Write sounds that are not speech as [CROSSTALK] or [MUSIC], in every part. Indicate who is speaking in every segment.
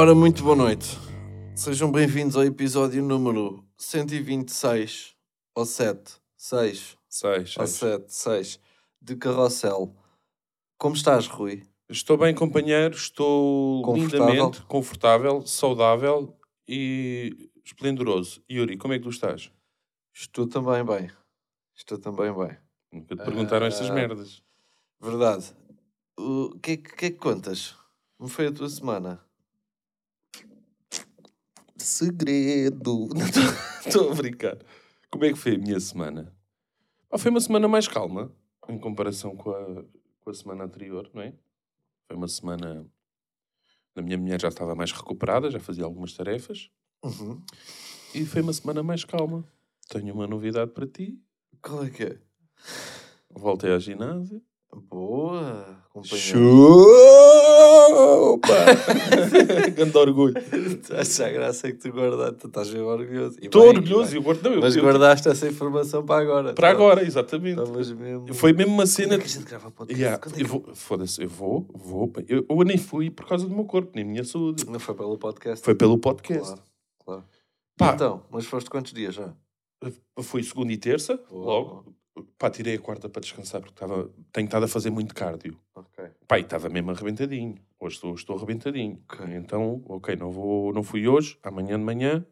Speaker 1: Ora, muito boa noite. Sejam bem-vindos ao episódio número 126, ou 7, 6,
Speaker 2: 6,
Speaker 1: ou 7, 6, de Carrossel. Como estás, Rui?
Speaker 2: Estou bem, companheiro. Estou
Speaker 1: Confortável?
Speaker 2: lindamente confortável, saudável e esplendoroso. Yuri, como é que tu estás?
Speaker 1: Estou também bem. Estou também bem.
Speaker 2: Nunca te perguntaram estas
Speaker 1: Ah.
Speaker 2: merdas.
Speaker 1: Verdade. O que, é que que é que contas? Como foi a tua semana?
Speaker 2: Segredo. [LAUGHS] Estou a brincar. Como é que foi a minha semana? Ah, foi uma semana mais calma em comparação com a, com a semana anterior, não é? Foi uma semana. A minha mulher já estava mais recuperada, já fazia algumas tarefas.
Speaker 1: Uhum.
Speaker 2: E foi uma semana mais calma. Tenho uma novidade para ti.
Speaker 1: Qual é que é?
Speaker 2: Voltei ao ginásio.
Speaker 1: Boa, companheiro.
Speaker 2: Chupa! [LAUGHS] Grande orgulho.
Speaker 1: Acho a graça é que tu guardaste, tu estás bem orgulhoso.
Speaker 2: Estou orgulhoso.
Speaker 1: e
Speaker 2: Eu guardo, não, eu-
Speaker 1: Mas
Speaker 2: eu-
Speaker 1: guardaste essa informação para agora.
Speaker 2: Para
Speaker 1: Tá-
Speaker 2: agora, exatamente.
Speaker 1: Mesmo...
Speaker 2: Foi mesmo uma cena.
Speaker 1: é que a gente grava podcast?
Speaker 2: Yeah,
Speaker 1: é
Speaker 2: eu
Speaker 1: que-
Speaker 2: vou, foda-se, eu vou, vou. Eu, eu nem fui por causa do meu corpo, nem minha saúde.
Speaker 1: Não foi pelo podcast?
Speaker 2: Foi pelo podcast.
Speaker 1: Claro, claro.
Speaker 2: Pá,
Speaker 1: Então, mas foste quantos dias já?
Speaker 2: foi segunda e terça,
Speaker 1: Boa.
Speaker 2: logo. Pá, tirei a quarta para descansar porque estava, tenho estado a fazer muito cardio.
Speaker 1: Ok.
Speaker 2: Pá, e estava mesmo arrebentadinho. Hoje estou, estou arrebentadinho.
Speaker 1: Ok.
Speaker 2: Então, ok, não, vou, não fui hoje, amanhã de manhã,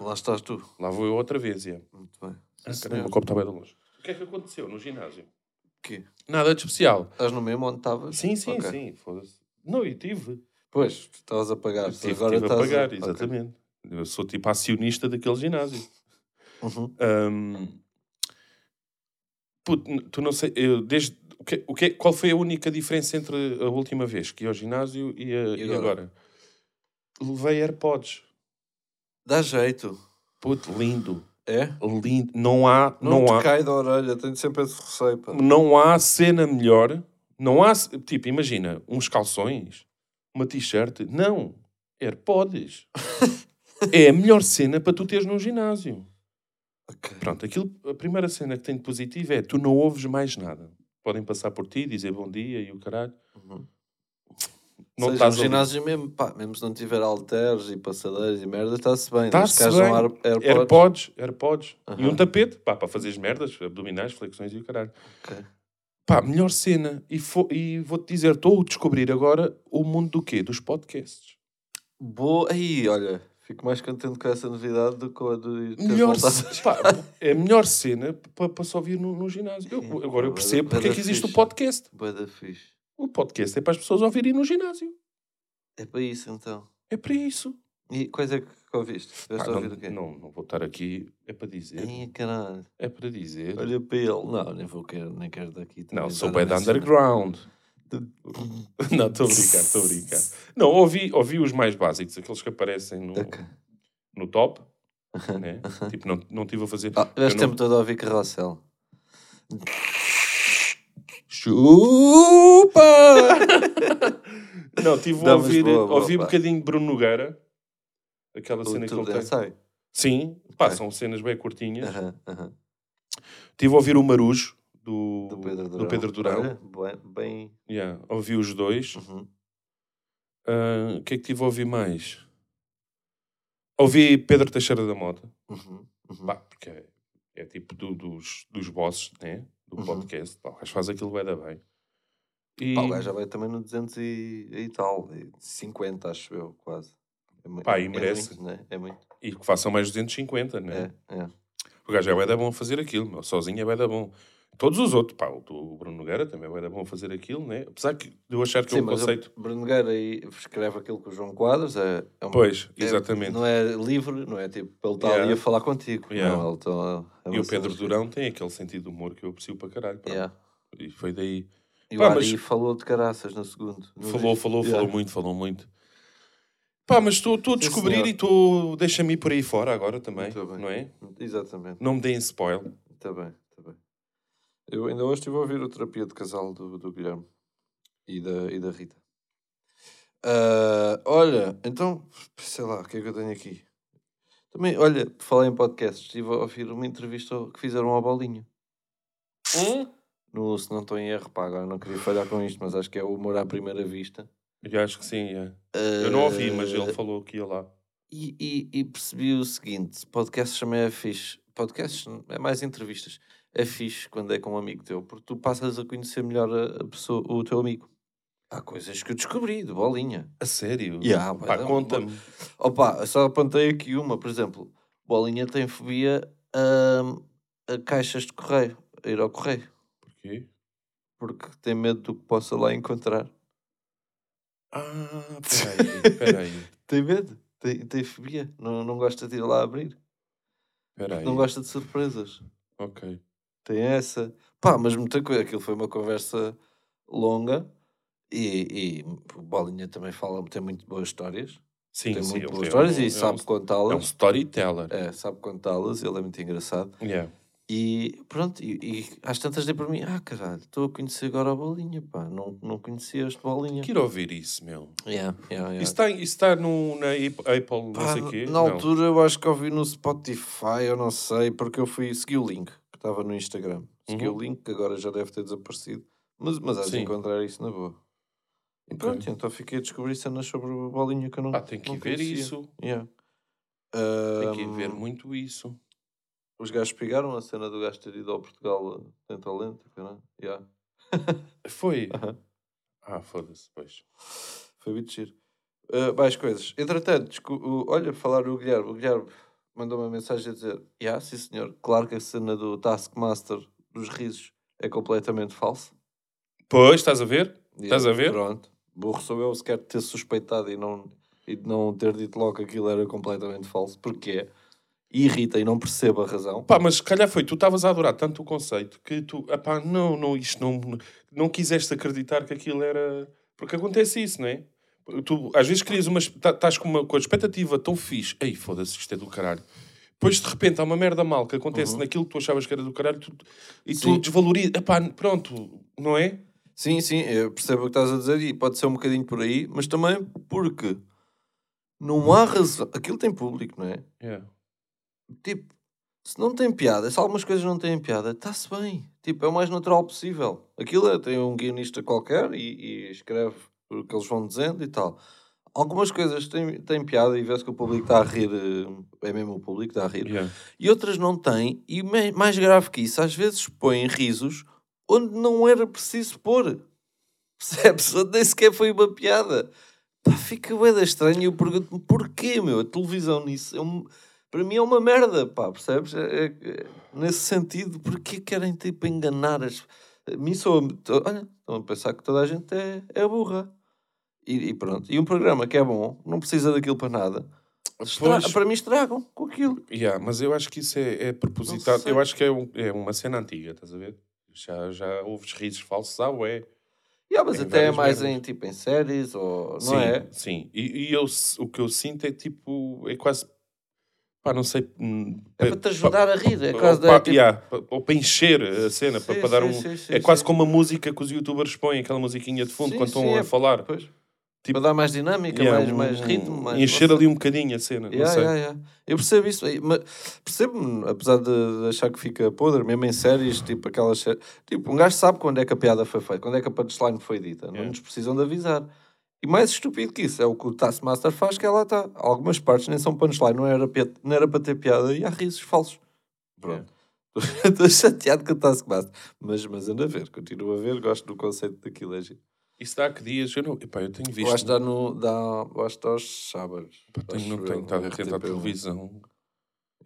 Speaker 1: Lá estás tu.
Speaker 2: lá vou eu outra vez. Yeah.
Speaker 1: Muito bem.
Speaker 2: Ah, caramba, o copo está bem longe. O que é que aconteceu no ginásio?
Speaker 1: Quê?
Speaker 2: Nada de especial.
Speaker 1: Estás no mesmo onde estavas?
Speaker 2: Sim, sim,
Speaker 1: Ok.
Speaker 2: sim. Não, eu tive.
Speaker 1: Pois, estavas a pagar.
Speaker 2: Tive,
Speaker 1: agora
Speaker 2: tive a
Speaker 1: estás
Speaker 2: pagar,
Speaker 1: Ok.
Speaker 2: exatamente. Eu sou tipo acionista daquele ginásio.
Speaker 1: Uhum.
Speaker 2: Ahm, puto, tu não sei, eu, desde, o que, o que, qual foi a única diferença entre a última vez que ia ao ginásio e, a-
Speaker 1: E
Speaker 2: e
Speaker 1: agora?
Speaker 2: agora? Levei AirPods.
Speaker 1: Dá jeito.
Speaker 2: Puto, lindo.
Speaker 1: É?
Speaker 2: Lindo. Não há,
Speaker 1: Não,
Speaker 2: não, há,
Speaker 1: cai da orelha, tenho sempre esse receio. pá.
Speaker 2: não há cena melhor. Não há, tipo, imagina, uns calções, uma t-shirt. Não. AirPods. [LAUGHS] é a melhor cena para tu teres num ginásio.
Speaker 1: Ok.
Speaker 2: Pronto, aquilo, a primeira cena que tem de positivo é tu não ouves mais nada. Podem passar por ti, dizer bom dia e o caralho.
Speaker 1: Uhum.
Speaker 2: Não
Speaker 1: Seja,
Speaker 2: estás
Speaker 1: no ginásio mesmo, pá, mesmo se não tiver halteres e passadeiras e merda, está-se bem.
Speaker 2: Está-se bem.
Speaker 1: ar- AirPods.
Speaker 2: AirPods, AirPods. E
Speaker 1: Aham.
Speaker 2: um tapete, pá, para fazer as merdas, abdominais, flexões e o caralho.
Speaker 1: Ok.
Speaker 2: Pá, melhor cena. E, e vou-te dizer, estou a descobrir agora o mundo do quê? Dos podcasts.
Speaker 1: Boa. Aí, olha, fico mais contente com essa novidade do que com a teres
Speaker 2: Melhor, pá, [LAUGHS] é a melhor cena para, se ouvir no, no ginásio. Eu-
Speaker 1: Sim,
Speaker 2: agora eu percebo porque é
Speaker 1: da
Speaker 2: que existe o podcast.
Speaker 1: Boa da fixe.
Speaker 2: O podcast é para as pessoas ouvirem no ginásio.
Speaker 1: É para isso então.
Speaker 2: É para isso.
Speaker 1: E quais é que ouviste?
Speaker 2: Pá,
Speaker 1: Estiveste a
Speaker 2: não,
Speaker 1: ouvir
Speaker 2: não, não vou estar aqui, é para dizer.
Speaker 1: Ai, caralho.
Speaker 2: É para dizer.
Speaker 1: Olha para ele. Não, nem vou querer, nem quero daqui.
Speaker 2: não, sou
Speaker 1: estar a
Speaker 2: bem de
Speaker 1: mencionar.
Speaker 2: underground. [LAUGHS] não, estou a brincar, estou a brincar. Não, ouvi, ouvi os mais básicos, aqueles que aparecem no,
Speaker 1: Ok.
Speaker 2: no top. Né? tipo, não, não tive a fazer.
Speaker 1: Ah,
Speaker 2: eu
Speaker 1: este
Speaker 2: não-
Speaker 1: tempo todo a ouvir carrossel.
Speaker 2: Chupa! [LAUGHS] não, tive a ouvir,
Speaker 1: boa, boa,
Speaker 2: ouvi um
Speaker 1: pá.
Speaker 2: bocadinho de Bruno Nogueira. Aquela
Speaker 1: O
Speaker 2: cena que ele tem.
Speaker 1: sai.
Speaker 2: Sim, pá,
Speaker 1: Ok.
Speaker 2: são cenas bem curtinhas.
Speaker 1: Aham, aham.
Speaker 2: Tive a ouvir o Marujo do,
Speaker 1: Do Pedro Durão.
Speaker 2: do Pedro Durão.
Speaker 1: Bem, bem...
Speaker 2: Yeah, ouvi os dois.
Speaker 1: Uhum.
Speaker 2: Ah, O que é que tive a ouvir mais? Ouvi Pedro Teixeira da Mota.
Speaker 1: Uhum. Uhum.
Speaker 2: Pá, porque é, é tipo do- dos, dos bosses, né? Do
Speaker 1: Uhum.
Speaker 2: podcast. Pá, o gajo faz aquilo bem da bem. E,
Speaker 1: Pá, o gajo já vai também no 200 e, e tal. e 50, acho eu, quase. É,
Speaker 2: Pá, e
Speaker 1: é
Speaker 2: merece.
Speaker 1: muito, né? É muito.
Speaker 2: e que façam mais 250, né?
Speaker 1: É, é.
Speaker 2: O gajo é bem da bom a fazer aquilo, meu. sozinho é bem da bom. Todos os outros, pá, o Bruno Nogueira também é da bom fazer aquilo, né? Apesar que de eu achar que
Speaker 1: Sim,
Speaker 2: é um conceito.
Speaker 1: o Bruno Nogueira escreve aquilo com o João Quadros. É, é uma-
Speaker 2: Pois,
Speaker 1: é-
Speaker 2: exatamente.
Speaker 1: não é livre, não é tipo, ele está
Speaker 2: Yeah.
Speaker 1: ali a falar contigo.
Speaker 2: Yeah.
Speaker 1: Não, tá, é
Speaker 2: E o Pedro. Durão tem aquele sentido de humor que eu aprecio para caralho. pá.
Speaker 1: Yeah.
Speaker 2: E foi daí.
Speaker 1: E
Speaker 2: Pá,
Speaker 1: o Ari
Speaker 2: mas-
Speaker 1: falou de caraças no segundo. não
Speaker 2: Falou, falou,
Speaker 1: Yeah.
Speaker 2: falou muito, falou muito. Pá, mas estou a descobrir
Speaker 1: senhor.
Speaker 2: e estou. Deixa-me ir por aí fora agora também, não é?
Speaker 1: Exatamente.
Speaker 2: Não me deem spoil.
Speaker 1: Está bem, está bem. Eu ainda hoje estive a ouvir o terapia de casal do, do Guilherme e da, e da Rita. Ah, olha, então, sei lá, o que é que eu tenho aqui? Também, olha, falar em podcasts, estive a ouvir uma entrevista que fizeram ao Bolinho.
Speaker 2: Hum?
Speaker 1: No, se não estou em erro, pá, agora não queria falhar com isto, mas acho que é o humor à primeira vista.
Speaker 2: Eu acho que sim, é. Eu não ouvi, mas ele
Speaker 1: Eh,
Speaker 2: falou que ia lá.
Speaker 1: E, e- e percebi o seguinte: podcast também é fixe. Podcasts é mais entrevistas. É fixe quando é com um amigo teu, porque tu passas a conhecer melhor a, pessoa, o teu amigo. Há coisas que eu descobri de bolinha.
Speaker 2: A sério?
Speaker 1: Yeah,
Speaker 2: Pá,
Speaker 1: mas-
Speaker 2: conta-me.
Speaker 1: Opa, só apontei aqui uma, por exemplo, bolinha tem fobia a, a caixas de correio, a ir ao correio,
Speaker 2: Porquê?
Speaker 1: porque tem medo do que possa lá encontrar.
Speaker 2: Ah, [LAUGHS] peraí, peraí,
Speaker 1: Tem medo, tem, tem fobia, não, não gosta de ir lá abrir,
Speaker 2: peraí.
Speaker 1: não gosta de surpresas.
Speaker 2: Ok.
Speaker 1: Tem essa. Pá, mas muita coisa. Aquilo foi uma conversa longa e, e o Bolinha também fala, tem muito boas histórias.
Speaker 2: Sim,
Speaker 1: tem
Speaker 2: sim.
Speaker 1: muito boas
Speaker 2: é
Speaker 1: histórias
Speaker 2: um-
Speaker 1: e
Speaker 2: é
Speaker 1: sabe
Speaker 2: um, é um
Speaker 1: contá-las.
Speaker 2: storyteller.
Speaker 1: É, sabe contá-las, ele é muito engraçado.
Speaker 2: Yeah.
Speaker 1: E pronto, e, e às tantas dei para mim, ah caralho, estou a conhecer agora a Bolinha, pá, não, não conhecia este Bolinha.
Speaker 2: Quero ouvir isso, meu.
Speaker 1: Yeah, yeah, yeah.
Speaker 2: Isso está, isso está no, na Ap- Apple, não
Speaker 1: Pá,
Speaker 2: sei o quê?
Speaker 1: na
Speaker 2: Não.
Speaker 1: altura eu acho que ouvi no Spotify, eu não sei, porque eu fui segui o link estava no Instagram. Segui
Speaker 2: Uhum.
Speaker 1: o link que agora já deve ter desaparecido. Mas, mas há de encontrar isso na boa. E pronto, então fiquei a descobrir cenas sobre o bolinha que eu não.
Speaker 2: Ah, tem que
Speaker 1: não
Speaker 2: ir ver
Speaker 1: conhecia.
Speaker 2: isso.
Speaker 1: Yeah.
Speaker 2: Tem que ver muito isso.
Speaker 1: Os gajos pegaram a cena do gajo ter ido ao Portugal eh, tem talento, caralho. Yeah. [LAUGHS]
Speaker 2: Foi.
Speaker 1: Aham.
Speaker 2: Ah, foda-se, pois.
Speaker 1: Foi muito giro. Uh, mais coisas. Entretanto, olha, falar Guilherme. O Guilherme mandou uma mensagem a dizer: Ya, sim senhor, claro que a cena do Taskmaster dos risos é completamente falsa.
Speaker 2: Pois, estás a ver?
Speaker 1: E
Speaker 2: Estás a ver?
Speaker 1: Pronto. Burro sou eu sequer de ter suspeitado e não, e de não ter dito logo que aquilo era completamente falso. Porque é. Irrita e não percebo a razão.
Speaker 2: Pá, mas se calhar foi, tu estavas a adorar tanto o conceito que tu, pá, não, não, isto não, não quiseste acreditar que aquilo era. Porque acontece isso, não é? Tu às vezes querias uma. Estás com, uma, com a expectativa tão fixe, ei, foda-se, isto é do caralho. Depois de repente há uma merda mal que acontece naquilo que tu achavas que era do caralho tu- e tu
Speaker 1: Uhum. Sim.
Speaker 2: desvalorizas. Epá, pronto, não é?
Speaker 1: Sim, sim, eu percebo o que estás a dizer e pode ser um bocadinho por aí, mas também porque não há razão. Aquilo tem público, não é?
Speaker 2: Yeah.
Speaker 1: Tipo, se não tem piada, se algumas coisas não têm piada, está-se bem. Tipo, é o mais natural possível. Aquilo é, tem um guionista qualquer e, e escreve o que eles vão dizendo e tal. Algumas coisas têm, têm piada e vê-se que o público está a rir, eh, é mesmo o público que está a rir.
Speaker 2: Yeah.
Speaker 1: E outras não têm, e mais grave que isso, às vezes põem risos onde não era preciso pôr. [LAUGHS] Percebes? Onde nem sequer foi uma piada. Pá, fica bué estranho e eu pergunto-me porquê, meu? A televisão nisso é um- para mim é uma merda, pá, percebes? É- é- é- nesse sentido, porquê querem tipo enganar as. A mim sou. Olha, estão a pensar que toda a gente é, é burra. E, e pronto. E um programa que é bom, não precisa daquilo para nada. Estra-. Para mim estragam com aquilo.
Speaker 2: Yeah, mas eu acho que isso é, é propositado. Eu acho que é, um- é uma cena antiga, estás a ver? Já, já houve risos falsos, ah, ué.
Speaker 1: Yeah, mas
Speaker 2: Tem
Speaker 1: até é mais
Speaker 2: merdas.
Speaker 1: em, tipo, em séries, ou, não
Speaker 2: sim,
Speaker 1: é?
Speaker 2: Sim, e, e eu, o que eu sinto é tipo, é quase, pá, não sei... hum,
Speaker 1: É
Speaker 2: pa-
Speaker 1: para te ajudar a rir. É quase
Speaker 2: ou,
Speaker 1: da,
Speaker 2: pá,
Speaker 1: tipo,
Speaker 2: yeah, ou para encher a cena, para,
Speaker 1: Sim,
Speaker 2: para dar
Speaker 1: sim,
Speaker 2: um...
Speaker 1: sim, sim,
Speaker 2: é quase como a música que os youtubers põem, aquela musiquinha de fundo quando estão
Speaker 1: é-
Speaker 2: a falar.
Speaker 1: Pois.
Speaker 2: Tipo,
Speaker 1: para dar mais dinâmica,
Speaker 2: Yeah,
Speaker 1: mais, mais
Speaker 2: um-
Speaker 1: ritmo. Mais,
Speaker 2: encher ali um bocadinho a cena,
Speaker 1: Yeah,
Speaker 2: não sei.
Speaker 1: yeah. Eu percebo isso, mas percebo, apesar de, achar que fica podre, mesmo em séries, tipo aquelas sé- Tipo, um gajo sabe quando é que a piada foi feita, quando é que a punchline foi dita. Não nos precisam de avisar. E mais estúpido que isso é o que o Taskmaster faz, que ela está. Algumas partes nem são punchline, não era, não era para ter piada e há risos falsos. Pronto. [LAUGHS] Estou chateado com o Taskmaster. Mas, mas anda a ver, continuo a ver, gosto do conceito daquilo. É giro.
Speaker 2: Isso dá que dias, eu não... Epá, eu tenho visto...
Speaker 1: Eu acho que dá, no, dá, eu acho que dá aos sábados.
Speaker 2: Pá, tenho, não tenho estado
Speaker 1: no
Speaker 2: atento à
Speaker 1: RTP1.
Speaker 2: televisão.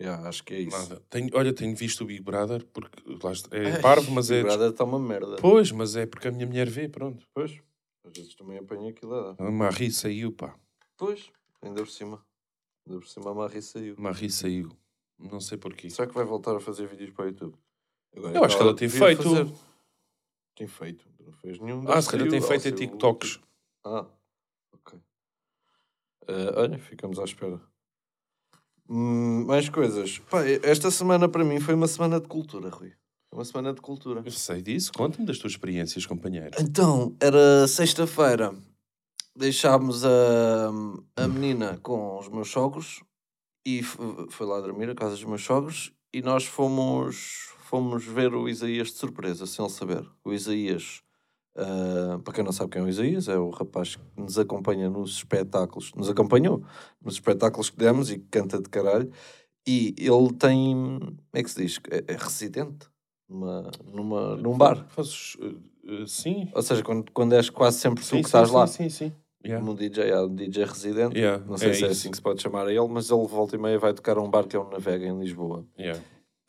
Speaker 1: Yeah, acho que é isso.
Speaker 2: Nada. Tenho, olha, tenho visto o Big Brother, porque lá está- é
Speaker 1: Ai,
Speaker 2: parvo, mas
Speaker 1: Big
Speaker 2: é...
Speaker 1: Brother está uma merda.
Speaker 2: Pois, mas é porque a minha mulher vê, pronto.
Speaker 1: Pois. Às vezes também apanho aquilo a dar.
Speaker 2: A Marie saiu, pá.
Speaker 1: Pois. Ainda por cima. Ainda por cima a Marie saiu.
Speaker 2: Marie saiu. Não sei porquê.
Speaker 1: Será que vai voltar a fazer vídeos para o YouTube? Agora
Speaker 2: Eu acho que ela tem
Speaker 1: devia
Speaker 2: feito.
Speaker 1: fazer. Tem feito. Não fez nenhum.
Speaker 2: Ah, se calhar tem feito em TikToks.
Speaker 1: Ah, ok. Eh, olha, ficamos à espera. Hum, mais coisas. Pá, esta semana para mim foi uma semana de cultura, Rui. Uma semana de cultura.
Speaker 2: Eu sei disso. Conta-me das tuas experiências, companheiro.
Speaker 1: Então, era sexta-feira. Deixámos a, a menina com os meus sogros e foi lá dormir a casa dos meus sogros e nós fomos, fomos ver o Isaías de surpresa, sem ele saber. O Isaías Uh, para quem não sabe quem é o Isaías, é o rapaz que nos acompanha nos espetáculos, nos acompanhou nos espetáculos que demos e que canta de caralho. E ele tem, como é que se diz? É, é residente numa, numa, num bar.
Speaker 2: Fazes, uh, sim.
Speaker 1: Ou seja, quando, quando és quase sempre
Speaker 2: Sim,
Speaker 1: tu que
Speaker 2: sim,
Speaker 1: estás
Speaker 2: sim,
Speaker 1: lá.
Speaker 2: Sim, sim. Yeah.
Speaker 1: Como DJ, há um DJ residente.
Speaker 2: Yeah,
Speaker 1: Não sei
Speaker 2: é
Speaker 1: se é
Speaker 2: isso.
Speaker 1: assim que se pode chamar a ele, mas ele volta e meia vai tocar a um bar que é o Navega em Lisboa.
Speaker 2: Yeah.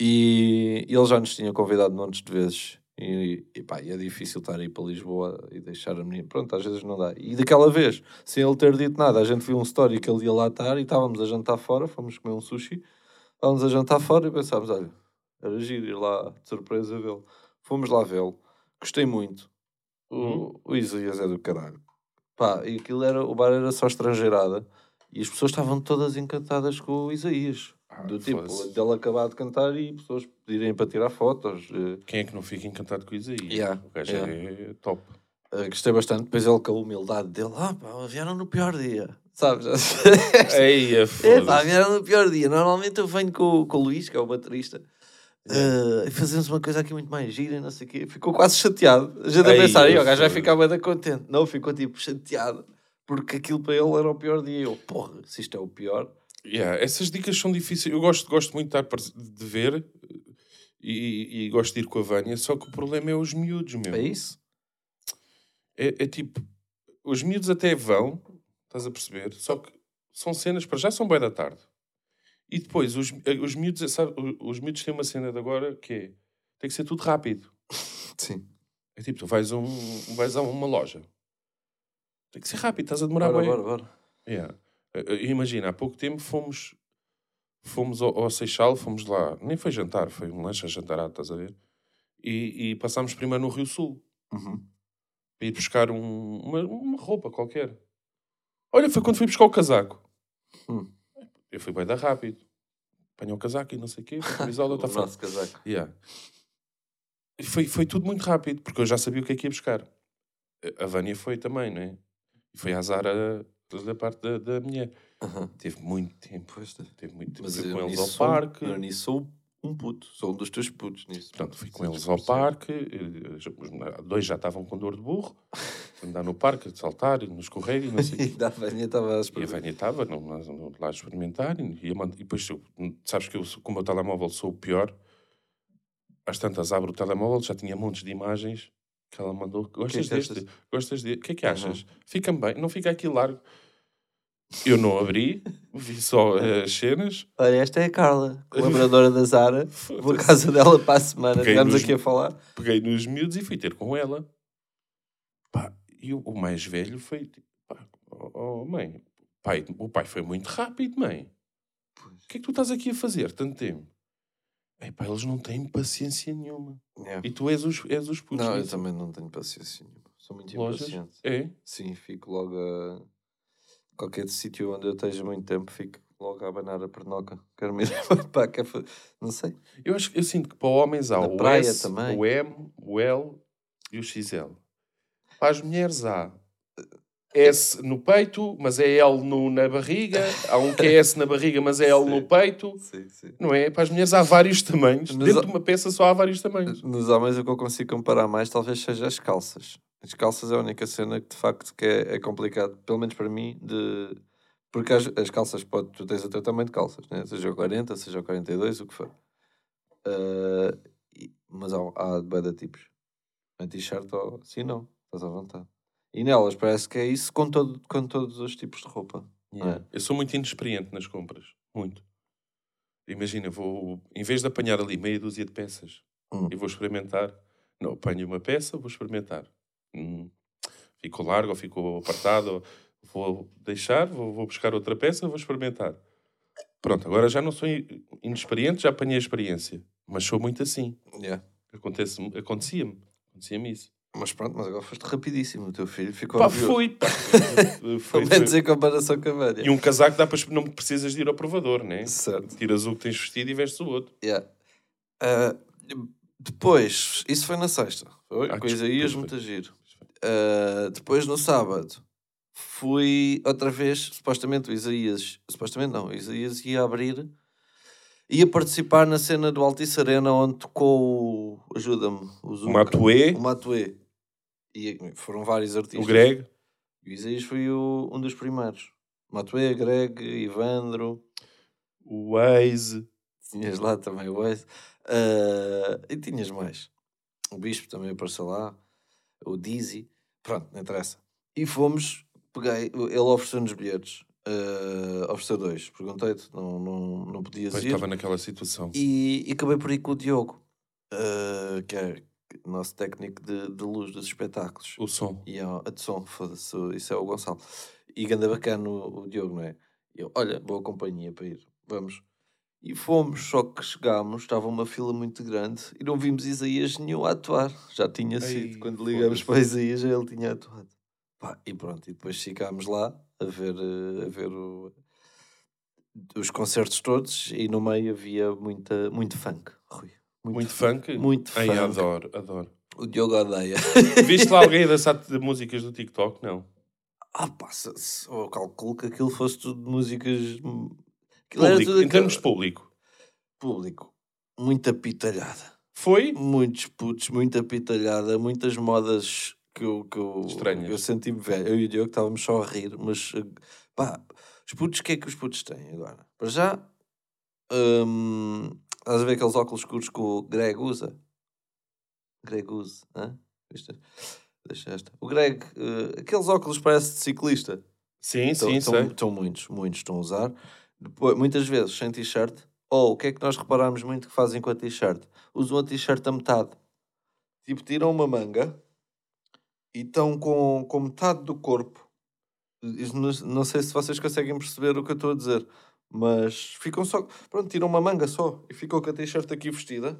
Speaker 1: E ele já nos tinha convidado montes de vezes. E, e pá, é difícil estar aí para Lisboa e deixar a menina. Pronto, às vezes não dá. E daquela vez, sem ele ter dito nada, a gente viu um story que ele ia lá estar e estávamos a jantar fora, fomos comer um sushi, estávamos a jantar fora e pensámos: olha, era giro ir lá de surpresa vê-lo. Fomos lá vê-lo, gostei muito. O,
Speaker 2: Uhum.
Speaker 1: o Isaías é do caralho. Pá, e aquilo era, o bar era só estrangeirada e as pessoas estavam todas encantadas com o Isaías.
Speaker 2: Ah,
Speaker 1: Do tipo,
Speaker 2: foda-se.
Speaker 1: dele acabar de cantar e pessoas pedirem para tirar fotos. eh,
Speaker 2: Quem é que não fica encantado com isso aí?
Speaker 1: Yeah,
Speaker 2: O gajo
Speaker 1: yeah.
Speaker 2: é top.
Speaker 1: eh, gostei bastante. Depois ele com a humildade dele, ah pá, vieram no pior dia. Sabes?
Speaker 2: Ei,
Speaker 1: é [LAUGHS] pá, vieram no pior dia. Normalmente eu venho com, com o Luís, que é o baterista. Eh, e fazemos uma coisa aqui muito mais gira e não sei o quê. Ficou quase chateado. A gente a
Speaker 2: Ei,
Speaker 1: pensar, "Ih, o gajo vai
Speaker 2: foda-se.
Speaker 1: ficar bem contente. Não, ficou tipo chateado. Porque aquilo para ele era o pior dia. Eu, porra, se isto é o pior.
Speaker 2: Yeah, essas dicas são difíceis. Eu gosto, gosto muito de, ver e, e gosto de ir com a Vânia, só que o problema é os miúdos, meu.
Speaker 1: É isso?
Speaker 2: É, é tipo, os miúdos até vão, estás a perceber? Só que são cenas, para já são bem da tarde. E depois, os, os, miúdos, sabe, os miúdos têm uma cena de agora que é, tem que ser tudo rápido.
Speaker 1: Sim.
Speaker 2: É tipo, tu vais a, um, vais a uma loja. Tem que ser rápido, estás a demorar
Speaker 1: Bora,
Speaker 2: bem.
Speaker 1: bora, bora.
Speaker 2: Yeah. Eh, eh, Imagina, há pouco tempo fomos, fomos ao, ao Seixal, fomos lá, nem foi jantar, foi um lanche a jantarado, estás a ver? E, e passámos primeiro no Rio Sul,
Speaker 1: Uhum.
Speaker 2: para ir buscar um- uma, uma roupa qualquer. Olha, foi quando fui buscar o casaco.
Speaker 1: Hum.
Speaker 2: Eu fui bem dar rápido. Apanhei o casaco e não sei o quê, [LAUGHS] a camisola está fora.
Speaker 1: nosso casaco.
Speaker 2: Yeah. E Foi, foi tudo muito rápido, porque eu já sabia o que é que ia buscar. A Vânia foi também, não é? E foi a Zara da parte da, da mulher.
Speaker 1: Aham.
Speaker 2: Teve muito tempo.
Speaker 1: Pois.
Speaker 2: Teve muito tempo.
Speaker 1: Mas
Speaker 2: Fui com eles ao
Speaker 1: sou-
Speaker 2: parque.
Speaker 1: Eu nisso sou um puto. Sou um dos teus putos nisso.
Speaker 2: Portanto, fui com eles ao
Speaker 1: 100%.
Speaker 2: parque. eh, os- Dois já estavam com dor de burro. [LAUGHS] Andar no parque, saltar, no escorrego e não sei o [LAUGHS] quê.
Speaker 1: E da Vânia estava a
Speaker 2: E a. Vânia estava lá a experimentar e, mand- e depois, sabes que eu, com o meu telemóvel sou o pior. Às tantas abro o telemóvel, já tinha montes de imagens que ela mandou. Gostas
Speaker 1: que
Speaker 2: deste?
Speaker 1: achas?
Speaker 2: Gostas de... O que é que achas? Fica-me bem, não fica aqui largo. Eu não abri, vi só eh, as cenas.
Speaker 1: Olha, esta é a Carla, colaboradora da Zara. Vou à casa dela para a semana.
Speaker 2: Peguei
Speaker 1: Estivemos
Speaker 2: nos-
Speaker 1: aqui a falar.
Speaker 2: Peguei nos miúdos e fui ter com ela. Pá, e o, o mais velho foi tipo, pá, oh, oh, mãe, pai, o pai foi muito rápido, mãe. O que é que tu estás aqui a fazer tanto tempo? É pá, eles não têm paciência nenhuma. E tu és os, és os putos
Speaker 1: Não, eu também não tenho paciência nenhuma. Sou muito
Speaker 2: Lojas?
Speaker 1: impaciente.
Speaker 2: É?
Speaker 1: Sim, fico logo a... Qualquer sítio onde eu esteja muito tempo, fico logo a abanar a pernoca. Quero me [LAUGHS] para cá. Não sei.
Speaker 2: Eu acho eu sinto que para homens há
Speaker 1: Na
Speaker 2: o
Speaker 1: praia
Speaker 2: S,
Speaker 1: também.
Speaker 2: o M, o L e o XL. Para as mulheres há S no peito, mas é L no, na barriga. Há um que é S na barriga, mas é L no
Speaker 1: Sim.
Speaker 2: peito.
Speaker 1: Sim, sim.
Speaker 2: Não é? Para as mulheres há vários tamanhos.
Speaker 1: Nos
Speaker 2: Dentro
Speaker 1: ho-
Speaker 2: de uma peça só há vários tamanhos.
Speaker 1: Nos homens o que eu consigo comparar mais talvez seja as calças. As calças é a única cena que de facto que é, é complicado, pelo menos para mim, de... porque as, as calças, pode, tu tens o teu tamanho de calças, né? seja o 40, seja o 42, o que for. Ah, e- mas há, há de tipos. A t-shirt ou... Sim, não. Estás à vontade. E nelas parece que é isso com, todo, com todos os tipos de roupa.
Speaker 2: Yeah. Eu sou muito inexperiente nas compras. Muito. Imagina, vou, em vez de apanhar ali meia dúzia de peças
Speaker 1: Hum.
Speaker 2: e vou experimentar, não, apanho uma peça, vou experimentar. Hum, ficou largo ou ficou apertado, ou vou deixar, vou, vou buscar outra peça, vou experimentar. Pronto, agora já não sou in- inexperiente, já apanhei a experiência. Mas sou muito assim.
Speaker 1: Yeah.
Speaker 2: Acontece, acontecia-me. Acontecia-me isso.
Speaker 1: Mas pronto, mas agora foste rapidíssimo. O teu filho ficou
Speaker 2: Pá, fui, pá. [LAUGHS] Foi-
Speaker 1: menos em comparação com a Vânia.
Speaker 2: E um casaco dá para... Não precisas de ir ao provador, né?
Speaker 1: Certo.
Speaker 2: Tiras o que tens vestido e vestes o outro.
Speaker 1: Yeah. Ah, depois, isso foi na sexta. Foi?
Speaker 2: Ah,
Speaker 1: Isaías,
Speaker 2: desculpa.
Speaker 1: muito giro. Ah, depois, no sábado, fui outra vez, supostamente o Isaías, supostamente não, o Isaías ia abrir, ia participar na cena do Altice Arena onde tocou o, ajuda-me, o
Speaker 2: O
Speaker 1: Zuka.
Speaker 2: Matuê.
Speaker 1: O Matuê. E foram vários artistas.
Speaker 2: O Greg,
Speaker 1: O Isaías foi o- um dos primeiros. Matuê, Greg, Ivandro.
Speaker 2: o Waze.
Speaker 1: Tinhas lá também o Waze. Ah, e tinhas mais. O Bispo também apareceu lá. O Dizzy. Pronto, não interessa. E fomos, peguei, ele ofereceu-nos bilhetes. ah, ofereceu dois. Perguntei-te, não, não, não podias
Speaker 2: Pois
Speaker 1: ir.
Speaker 2: estava naquela situação.
Speaker 1: E, e acabei por ir com o Diogo, ah, que é nosso técnico de, de luz dos espetáculos.
Speaker 2: O som.
Speaker 1: E a, a de som, foda-se, isso é o Gonçalo. E ganda bacana o, o Diogo, não é? Eu, olha, boa companhia para ir, vamos. E fomos, só que chegámos, estava uma fila muito grande e não vimos Isaías nenhum a atuar. Já tinha
Speaker 2: Ei,
Speaker 1: sido, quando ligamos para Isaías, ele tinha atuado. Pá, e pronto, e depois ficámos lá a ver, eh, a ver o- os concertos todos e no meio havia muita, muito funk, Rui.
Speaker 2: Muito funk?
Speaker 1: Muito
Speaker 2: Ai,
Speaker 1: funk.
Speaker 2: adoro, adoro.
Speaker 1: O Diogo odeia.
Speaker 2: Viste lá [LAUGHS] alguém dançar de músicas do TikTok? Não.
Speaker 1: Ah, se, eu calculo que aquilo fosse tudo de músicas.
Speaker 2: Público, em termos de público.
Speaker 1: público. Muita pitalhada.
Speaker 2: Foi?
Speaker 1: Muitos putos, muita pitalhada, muitas modas que eu, que eu,
Speaker 2: Estranhas.
Speaker 1: eu senti-me velho. Eu e o Diogo estávamos só a rir, mas eh, pá, os putos, o que é que os putos têm agora? Para já, hum, estás a ver aqueles óculos escuros que o Greg usa? Greg usa, hã? Viste? Deixa esta. O Greg, eh, aqueles óculos parece de ciclista.
Speaker 2: Sim,
Speaker 1: Estão,
Speaker 2: sim,
Speaker 1: estão,
Speaker 2: sei.
Speaker 1: estão muitos, muitos estão a usar. Depois, muitas vezes sem t-shirt. Ou o que é que nós reparamos muito que fazem com a t-shirt? Usam a t-shirt a metade. Tipo, tiram uma manga e estão com, com metade do corpo. Não, sei se vocês conseguem perceber o que eu estou a dizer, mas ficam só. Pronto, tiram uma manga só e ficam com a t-shirt aqui vestida.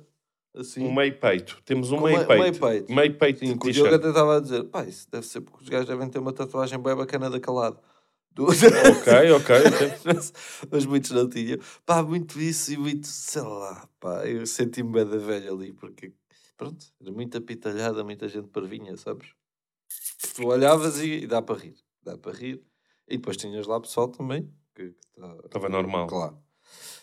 Speaker 1: Assim.
Speaker 2: Um meio peito. Temos um meio peito.
Speaker 1: meio peito.
Speaker 2: Meio peito
Speaker 1: Sim, o Diogo até estava a dizer, pá, isso deve ser porque os gajos devem ter uma tatuagem bem bacana daquele lado.
Speaker 2: Ok, ok, ok. [LAUGHS]
Speaker 1: mas, mas muitos não tinham. Pá, muito isso e muito, sei lá, pá, eu senti-me bem da velha ali, porque, pronto, era muita pitalhada, muita gente parvinha, sabes? Tu olhavas e, e dá para rir, dá para rir. E depois tinhas lá pessoal também, que
Speaker 2: Estava normal.
Speaker 1: Claro.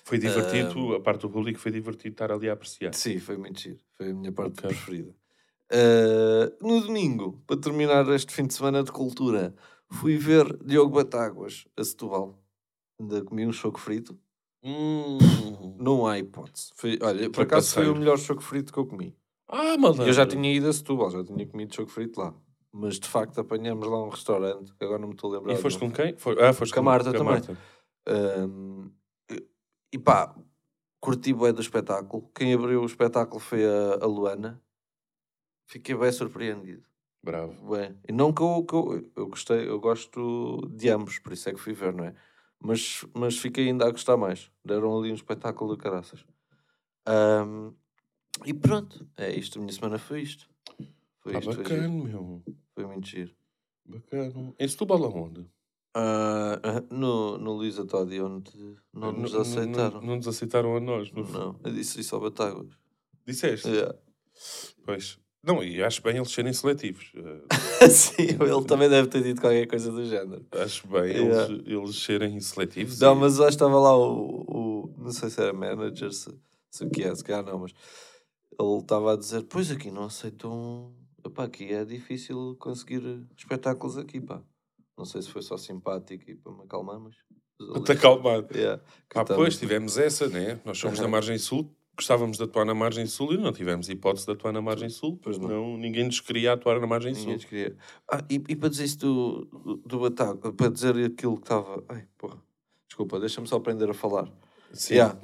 Speaker 2: Foi divertido, a parte do público foi divertido estar ali a apreciar.
Speaker 1: Sim, foi muito giro. Foi a minha parte
Speaker 2: Ok.
Speaker 1: preferida. Ah, no domingo, para terminar este fim de semana de cultura, fui ver Diogo Batáguas a Setúbal. Ainda comi um choco frito.
Speaker 2: Hum.
Speaker 1: Não há hipótese. Foi, olha, por acaso foi o melhor choco frito que eu comi.
Speaker 2: Ah, malandro.
Speaker 1: Eu já tinha ido a Setúbal, já tinha comido choco frito lá. Mas de facto apanhamos lá um restaurante, que agora não me estou a lembrar.
Speaker 2: E foste com quem? Foi... Ah, foste
Speaker 1: Com a Marta
Speaker 2: com
Speaker 1: também.
Speaker 2: Marta.
Speaker 1: Ahm, e pá, curti bem do espetáculo. Quem abriu o espetáculo foi a, a Luana. Fiquei bem surpreendido.
Speaker 2: Bravo.
Speaker 1: Bem, e não que eu, que eu, eu gostei, eu gosto de ambos, por isso é que fui ver, não é? Mas, mas fiquei ainda a gostar mais. Deram ali um espetáculo de caraças. Ahm, e pronto, é isto. A minha semana foi isto. Foi
Speaker 2: Tá
Speaker 1: isto, foi,
Speaker 2: bacana,
Speaker 1: giro.
Speaker 2: meu.
Speaker 1: foi muito giro.
Speaker 2: Bacana. Em Setúbal aonde?
Speaker 1: Ah, ah, no, no Luísa Todi, onde não nos
Speaker 2: Não- não-
Speaker 1: aceitaram.
Speaker 2: Não, nos aceitaram a nós. No...
Speaker 1: Não, eu disse isso ao Batáguas.
Speaker 2: Disseste?
Speaker 1: Yeah.
Speaker 2: Pois. Não, e acho bem eles serem seletivos. Eh, [LAUGHS]
Speaker 1: Sim, ele também deve ter dito qualquer coisa do género.
Speaker 2: acho bem
Speaker 1: Yeah.
Speaker 2: eles, eles serem seletivos.
Speaker 1: Não,
Speaker 2: e-
Speaker 1: mas lá estava lá o, o- Não sei se era manager, se, se o que é, se calhar não, mas ele estava a dizer: Pois aqui não aceitam. Epá, aqui é difícil conseguir espetáculos aqui, pá. Não sei se foi só simpático e para me acalmar, mas. ele-
Speaker 2: Está calmado.
Speaker 1: Yeah,
Speaker 2: Ah, pois, tivemos essa, né? Nós somos da. Margem Sul, gostávamos de atuar na Margem Sul e não tivemos hipótese de atuar na Margem Sul,
Speaker 1: Pois não.
Speaker 2: não, ninguém nos queria atuar na Margem
Speaker 1: Ninguém
Speaker 2: Sul.
Speaker 1: queria. Ah, e, e para dizer isso do, do, Batago, para dizer aquilo que estava. Ai, porra. Desculpa, deixa-me só aprender a falar.
Speaker 2: Sim.
Speaker 1: Yeah.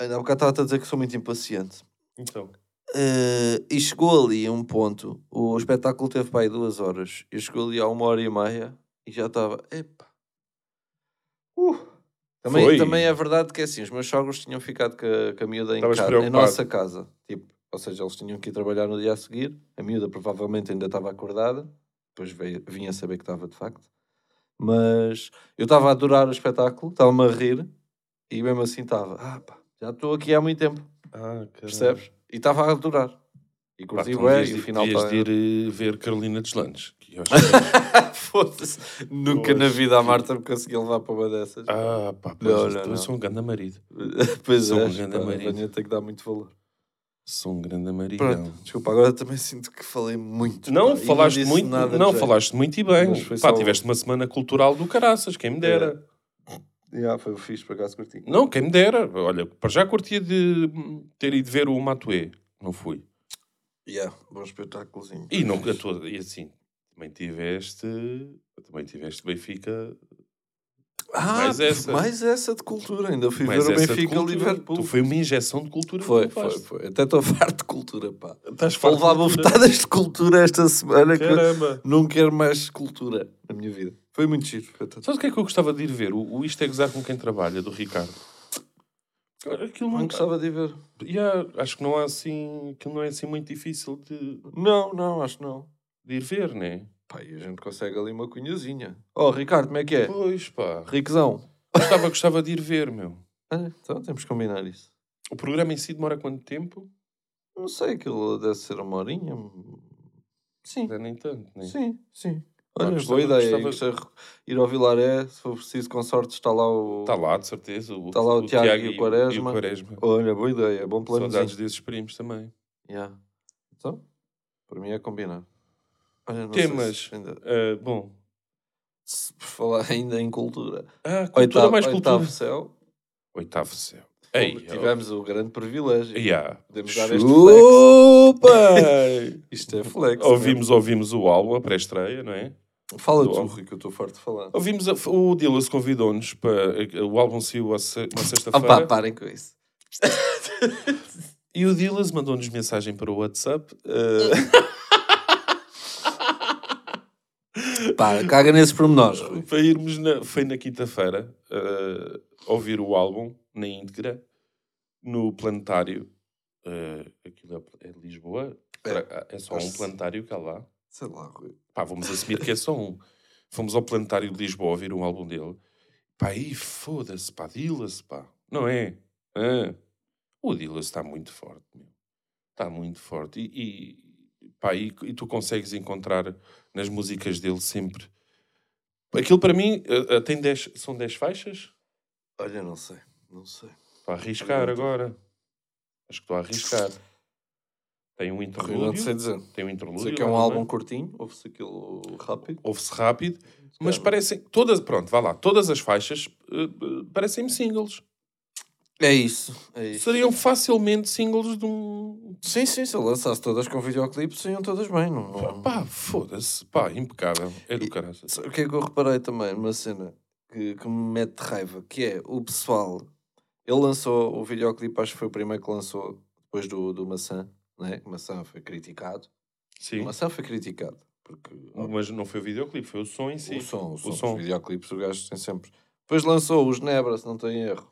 Speaker 1: Ainda há bocado estava a dizer que sou muito impaciente.
Speaker 2: Então,
Speaker 1: Eh, e chegou ali a um ponto, o espetáculo teve para aí duas horas. Eu chegou ali a uma hora e meia e já estava. Epá. Também,
Speaker 2: Foi?
Speaker 1: também é verdade que é assim, os meus sogros tinham ficado com a, com a miúda em,
Speaker 2: Estavas
Speaker 1: casa, em
Speaker 2: preocupado.
Speaker 1: nossa casa. Tipo, ou seja, eles tinham que ir trabalhar no dia a seguir. A miúda provavelmente ainda estava acordada. Depois veio, vinha saber que estava de facto. Mas eu estava a adorar o espetáculo, estava-me a rir e mesmo assim estava. Ah, pá, já estou aqui há muito tempo.
Speaker 2: ah, caralho.
Speaker 1: Percebes? E estava a adorar. E
Speaker 2: Pá,
Speaker 1: curti
Speaker 2: então
Speaker 1: bué,
Speaker 2: devias
Speaker 1: e o final tá-
Speaker 2: de ir eh, ver Carolina acho que- [LAUGHS]
Speaker 1: Foda-se. Nunca na vida a Marta me conseguiu levar para uma dessas.
Speaker 2: ah, pá, pois,
Speaker 1: Não, não,
Speaker 2: eu
Speaker 1: não.
Speaker 2: sou um grande marido. [LAUGHS]
Speaker 1: pois
Speaker 2: sou
Speaker 1: é,
Speaker 2: um grande
Speaker 1: pá,
Speaker 2: marido.
Speaker 1: Tem que dar muito valor.
Speaker 2: Sou um grande amarigão.
Speaker 1: Pronto, desculpa, agora também sinto que falei muito.
Speaker 2: Não,
Speaker 1: pá,
Speaker 2: falaste
Speaker 1: disse
Speaker 2: muito, não, falaste muito e bem. Pá, tiveste uma semana cultural do caraças, quem me dera.
Speaker 1: Já, foi fixe, por acaso curti.
Speaker 2: Não, quem me dera. Olha, para já curtia de ter ido ver o Matuê. Não fui.
Speaker 1: Yeah, bom espetáculozinho.
Speaker 2: E, não, a tua, e assim, também tiveste, também tiveste Benfica.
Speaker 1: Ah,
Speaker 2: mais essa.
Speaker 1: mais essa de cultura. Ainda fui
Speaker 2: mais
Speaker 1: ver o Benfica. Liverpool.
Speaker 2: Tu foi uma injeção de cultura. que
Speaker 1: Foi, foi, foi. Até estou farto de cultura, pá.
Speaker 2: Estás farto cultura?
Speaker 1: bofetadas de cultura esta semana que
Speaker 2: Caramba.
Speaker 1: não quero mais cultura na minha vida. Foi muito giro.
Speaker 2: Sabes o que é que eu gostava de ir ver? O, o Isto é Gozar com quem trabalha, do Ricardo. Aquilo
Speaker 1: Não gostava de ir ver.
Speaker 2: Yeah, acho que não há assim. Aquilo não é assim muito difícil de,
Speaker 1: Não, não, acho que não.
Speaker 2: de ir ver, né?
Speaker 1: Pá, e a gente consegue ali uma cunhazinha. Oh, Ricardo, como é que é?
Speaker 2: Pois pá.
Speaker 1: Riquezão.
Speaker 2: Gostava, gostava de ir ver, meu. [LAUGHS]
Speaker 1: Ah, então temos que combinar isso.
Speaker 2: O programa em si demora quanto tempo?
Speaker 1: Não sei, aquilo deve ser uma horinha. Sim,
Speaker 2: Não é nem tanto, né?
Speaker 1: sim, sim. Olha,
Speaker 2: gostava-
Speaker 1: boa ideia.
Speaker 2: gostava-.
Speaker 1: Ir ao Vilaré, se for preciso, com sorte, está lá o...
Speaker 2: Está lá, de certeza. O,
Speaker 1: Tá lá o Tiago e o Quaresma.
Speaker 2: E o Quaresma.
Speaker 1: Olha, boa ideia, bom planozinho.
Speaker 2: Saudades desses primos também.
Speaker 1: Yeah. Então, para mim é combinar. Olha, não sei
Speaker 2: Temas.
Speaker 1: se ainda...
Speaker 2: Ah, bom.
Speaker 1: se por falar [LAUGHS] ainda em cultura.
Speaker 2: Ah, cultura
Speaker 1: Oitavo,
Speaker 2: mais cultura.
Speaker 1: oitavo céu.
Speaker 2: Oitavo céu. Ei,
Speaker 1: tivemos o grande privilégio.
Speaker 2: Yeah.
Speaker 1: Podemos dar este flex. [LAUGHS] Isto é flex.
Speaker 2: ouvimos, ouvimos o álbum, a pré-estreia, não é?
Speaker 1: Fala
Speaker 2: do
Speaker 1: tu,
Speaker 2: álbum.
Speaker 1: Rui, que eu estou farto de falar.
Speaker 2: Ouvimos, a, o Dillas convidou-nos para. O álbum saiu a se- na
Speaker 1: Opa,
Speaker 2: sexta-feira.
Speaker 1: parem com isso.
Speaker 2: E o Dillas mandou-nos mensagem para o WhatsApp. eh,
Speaker 1: Pá, caga nesses pormenores, [LAUGHS]
Speaker 2: para irmos na, foi na quinta-feira eh, ouvir o álbum na íntegra no planetário. eh, aquilo é, é Lisboa.
Speaker 1: É.
Speaker 2: É, só um planetário que há lá.
Speaker 1: Sei lá, Rui.
Speaker 2: Pá, vamos assumir que é só um. Fomos ao planetário de Lisboa ouvir um álbum dele. Pá, aí foda-se, pá, Dillas, pá. Não é? Ah. O Dillas está muito forte, meu. Está muito forte. E, e, pá, e, e tu consegues encontrar nas músicas dele sempre. Aquilo para mim eh, eh, tem 10, são 10 faixas?
Speaker 1: Olha, não sei. Não sei.
Speaker 2: Estou a arriscar agora. Acho que estou a arriscar. Tem um
Speaker 1: não
Speaker 2: interlúdio.
Speaker 1: sei dizer.
Speaker 2: Tem um interlúdio.
Speaker 1: Sei que é um
Speaker 2: no
Speaker 1: álbum curtinho, ouve-se aquilo rápido.
Speaker 2: Ouve-se rápido. Mas parecem todas, pronto, vá lá, todas as faixas eh, eh, parecem-me singles.
Speaker 1: É isso, é isso.
Speaker 2: Seriam facilmente singles de um.
Speaker 1: Sim, sim, se eu lançasse todas com videoclipe, seriam todas bem. Não, não-
Speaker 2: Pá, foda-se, pá, impecável. É do caralho.
Speaker 1: O que é que eu reparei também numa cena que, que me mete raiva? Que é o pessoal. Ele lançou o videoclipe, acho que foi o primeiro que lançou depois do, do Maçã, né? O Maçã foi criticado.
Speaker 2: Sim,
Speaker 1: O Maçã foi criticado. Porque
Speaker 2: mas não foi o videoclipe, foi o som em si.
Speaker 1: o som, o som,
Speaker 2: som.
Speaker 1: Os videoclipes, o gajo tem sempre. Depois lançou os Nebra, se não tem erro.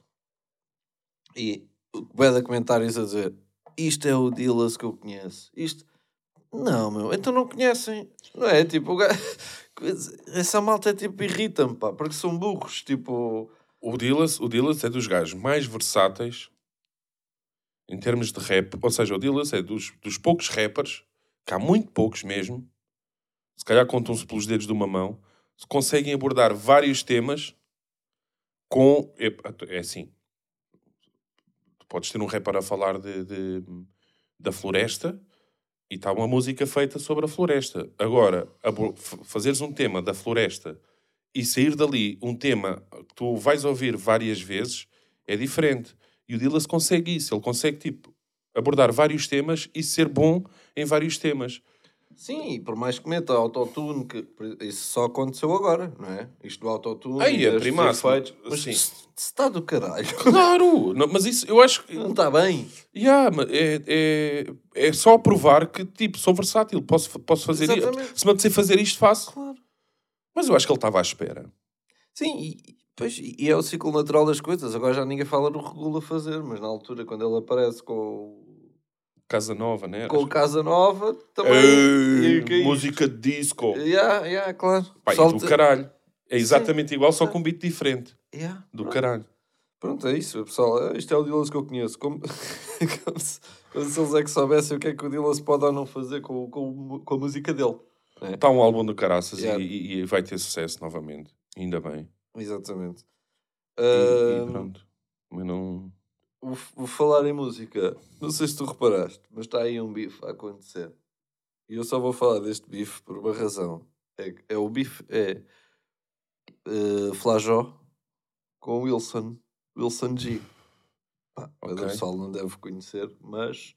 Speaker 1: E o de comentários a dizer: Isto é o Dillas que eu conheço. Isto. Não, meu, então não conhecem. Não é? Tipo, o gajo. [LAUGHS] Essa malta é tipo, irrita-me, pá, porque são burros. Tipo,
Speaker 2: O Dillas, o Dillas é dos gajos mais versáteis em termos de rap. Ou seja, o Dillas é dos, dos poucos rappers, que há muito poucos mesmo, se calhar contam-se pelos dedos de uma mão, conseguem abordar vários temas com. É, assim. Tu podes ter um rapper a falar de, de- da floresta e está uma música feita sobre a floresta. Agora, fazeres um tema da floresta e sair dali um tema que tu vais ouvir várias vezes é diferente. E o Dillas consegue isso. Ele consegue, tipo, abordar vários temas e ser bom em vários temas.
Speaker 1: sim, e por mais que meta autotune, que isso só aconteceu agora, não é? Isto do autotune,
Speaker 2: Aí, é primaço.
Speaker 1: Mas
Speaker 2: sim.
Speaker 1: se está do caralho.
Speaker 2: Claro! Não, mas isso, eu acho que...
Speaker 1: Não está bem.
Speaker 2: Yeah, é, é, é só provar que, tipo, sou versátil. Posso, posso fazer isto. Se me apetecer fazer isto, faço.
Speaker 1: Claro.
Speaker 2: Mas eu acho que ele estava à espera.
Speaker 1: Sim, e, pois, e é o ciclo natural das coisas. Agora já ninguém fala no Regula fazer, mas na altura, quando ele aparece com,
Speaker 2: Casa Nova, né?
Speaker 1: com Casa Nova, também.
Speaker 2: Ei,
Speaker 1: é
Speaker 2: música de disco.
Speaker 1: Yeah, yeah, claro.
Speaker 2: Pá,
Speaker 1: Pessoal
Speaker 2: do caralho. É exatamente igual, só com um beat diferente.
Speaker 1: Yeah,
Speaker 2: Do
Speaker 1: pronto.
Speaker 2: caralho.
Speaker 1: Pronto, é isso, pessoal. Ah, Isto é o Dillas que eu conheço. Como, [LAUGHS] como, se, como se eles é que soubessem o que é que o Dillas pode ou não fazer com, com, com a música dele.
Speaker 2: Está um álbum do caraças
Speaker 1: Yeah.
Speaker 2: e, e vai ter sucesso novamente. Ainda bem.
Speaker 1: Exatamente.
Speaker 2: E, e pronto. Mas não.
Speaker 1: o, o falar em música, não sei se tu reparaste, mas está aí um bife a acontecer. E eu só vou falar deste bife por uma razão. É, é o bife é uh, Flajó com Wilson, Wilson G. Pá, O pessoal não deve conhecer, mas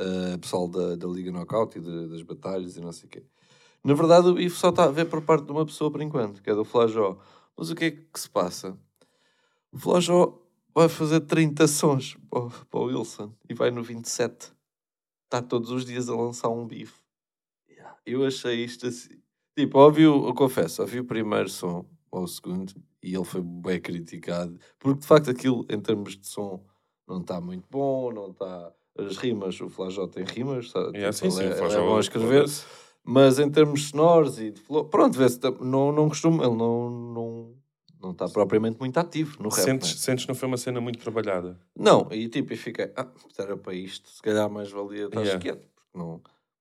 Speaker 1: uh, pessoal da, da Liga Knockout e de- das batalhas e não sei o quê. Na verdade, o bife só está a ver por parte de uma pessoa por enquanto, que é do Flajó. Mas o que é que se passa? O Flajó vai fazer 30 sons para o, Wilson e vai no 27. Está todos os dias a lançar um bife. Yeah, Eu achei isto assim. Tipo, ouvi, o- eu confesso, ouvi o primeiro som ou o segundo e ele foi bem criticado. Porque de facto aquilo, em termos de som, não está muito bom, não está. As rimas, o Flajó tem rimas, sabe?
Speaker 2: Sim,
Speaker 1: Tipo,
Speaker 2: sim,
Speaker 1: ele é, é bom escrever. Mas em termos sonoros e de flow, pronto, tam- não, não costuma, ele não, não, não está propriamente muito ativo no rap.
Speaker 2: Sentes,
Speaker 1: né?
Speaker 2: sentes que não foi uma cena muito trabalhada.
Speaker 1: Não, e tipo, e fiquei, ah, era para isto, se calhar mais valia estar
Speaker 2: Yeah.
Speaker 1: quieto, porque não.